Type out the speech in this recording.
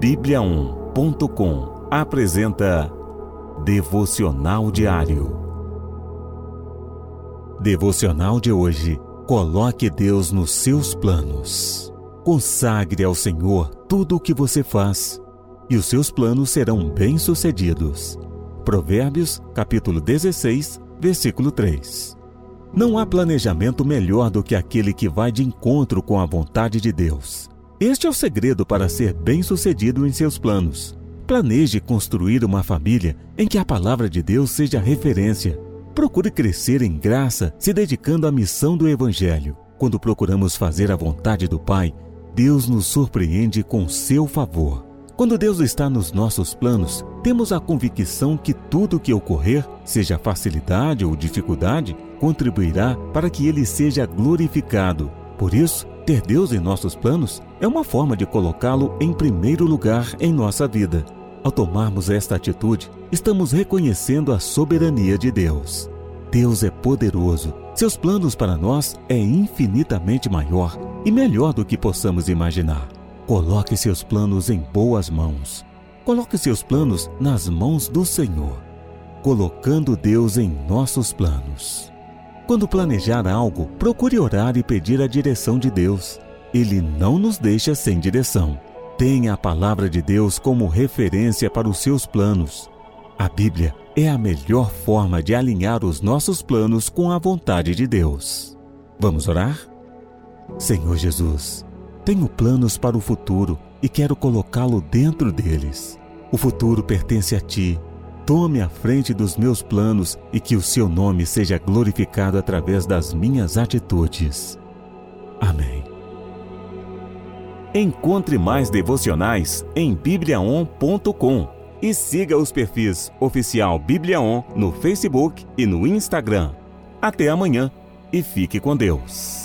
Bíblia1.com apresenta Devocional Diário. Devocional de hoje. Coloque Deus nos seus planos. Consagre ao Senhor tudo o que você faz, e os seus planos serão bem-sucedidos. Provérbios, capítulo 16, versículo 3. Não há planejamento melhor do que aquele que vai de encontro com a vontade de Deus. Este é o segredo para ser bem-sucedido em seus planos. Planeje construir uma família em que a palavra de Deus seja referência. Procure crescer em graça, se dedicando à missão do Evangelho. Quando procuramos fazer a vontade do Pai, Deus nos surpreende com seu favor. Quando Deus está nos nossos planos, temos a convicção que tudo o que ocorrer, seja facilidade ou dificuldade, contribuirá para que ele seja glorificado. Por isso, ter Deus em nossos planos é uma forma de colocá-lo em primeiro lugar em nossa vida. Ao tomarmos esta atitude, estamos reconhecendo a soberania de Deus. Deus é poderoso. Seus planos para nós é infinitamente maior e melhor do que possamos imaginar. Coloque seus planos em boas mãos. Coloque seus planos nas mãos do Senhor, colocando Deus em nossos planos. Quando planejar algo, procure orar e pedir a direção de Deus. Ele não nos deixa sem direção. Tenha a palavra de Deus como referência para os seus planos. A Bíblia é a melhor forma de alinhar os nossos planos com a vontade de Deus. Vamos orar? Senhor Jesus, tenho planos para o futuro e quero colocá-lo dentro deles. O futuro pertence a Ti tome a frente dos meus planos e que o seu nome seja glorificado através das minhas atitudes. Amém. Encontre mais devocionais em bibliaon.com e siga os perfis oficial Bibliaon no Facebook e no Instagram. Até amanhã e fique com Deus.